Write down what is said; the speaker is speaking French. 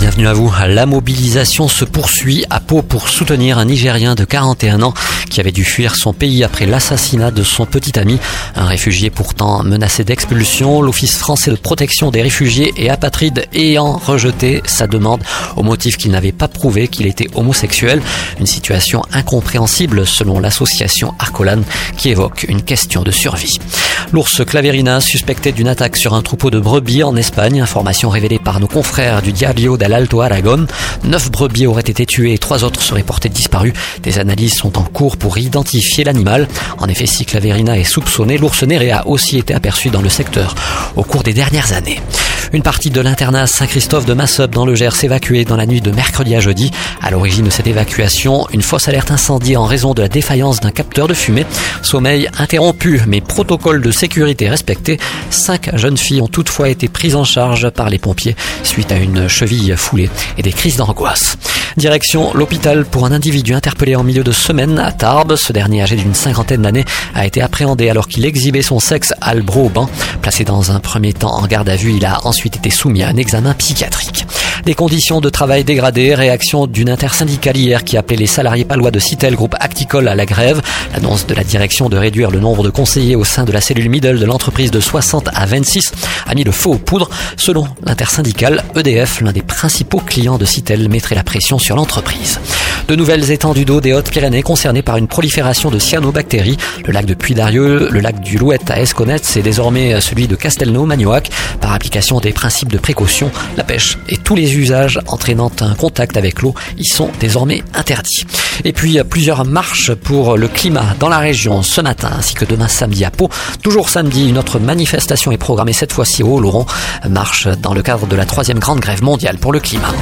Bienvenue à vous. La mobilisation se poursuit à Pau pour soutenir un Nigérien de 41 ans qui avait dû fuir son pays après l'assassinat de son petit ami. Un réfugié pourtant menacé d'expulsion. L'Office français de protection des réfugiés et apatrides ayant rejeté sa demande au motif qu'il n'avait pas prouvé qu'il était homosexuel. Une situation incompréhensible selon l'association Arcolan qui évoque une question de survie. L'ours Claverina suspecté d'une attaque sur un troupeau de brebis en Espagne. Information révélée par nos confrères du Diario l'Alto Aragon. Neuf brebis auraient été tuées et trois autres seraient portées disparues. Des analyses sont en cours pour identifier l'animal. En effet, si Claverina est soupçonné, l'ours néré a aussi été aperçu dans le secteur au cours des dernières années. Une partie de l'internat Saint-Christophe de Massop dans le Gers évacuée dans la nuit de mercredi à jeudi. À l'origine de cette évacuation, une fausse alerte incendie en raison de la défaillance d'un capteur de fumée. Sommeil interrompu, mais protocole de sécurité respecté. Cinq jeunes filles ont toutefois été prises en charge par les pompiers suite à une cheville foulée et des crises d'angoisse. Direction l'hôpital pour un individu interpellé en milieu de semaine à Tarbes. Ce dernier, âgé d'une cinquantaine d'années, a été appréhendé alors qu'il exhibait son sexe à le Placé dans un premier temps en garde à vue, il a ensuite été soumis à un examen psychiatrique. Des conditions de travail dégradées, réaction d'une intersyndicale hier qui appelait les salariés palois de Citel, groupe Acticole, à la grève. L'annonce de la direction de réduire le nombre de conseillers au sein de la cellule middle de l'entreprise de 60 à 26 a mis le faux aux poudres. Selon l'intersyndicale, EDF, l'un des principaux clients de Citel, mettrait la pression sur l'entreprise. De nouvelles étendues d'eau des Hautes-Pyrénées concernées par une prolifération de cyanobactéries. Le lac de Puy-d'Arieux, le lac du Louette à Esconnet, c'est désormais celui de Castelnau-Magnoac. Par application des principes de précaution, la pêche et tous les usages entraînant un contact avec l'eau y sont désormais interdits. Et puis plusieurs marches pour le climat dans la région ce matin ainsi que demain samedi à Pau. Toujours samedi, une autre manifestation est programmée cette fois-ci au Laurent. Marche dans le cadre de la troisième grande grève mondiale pour le climat.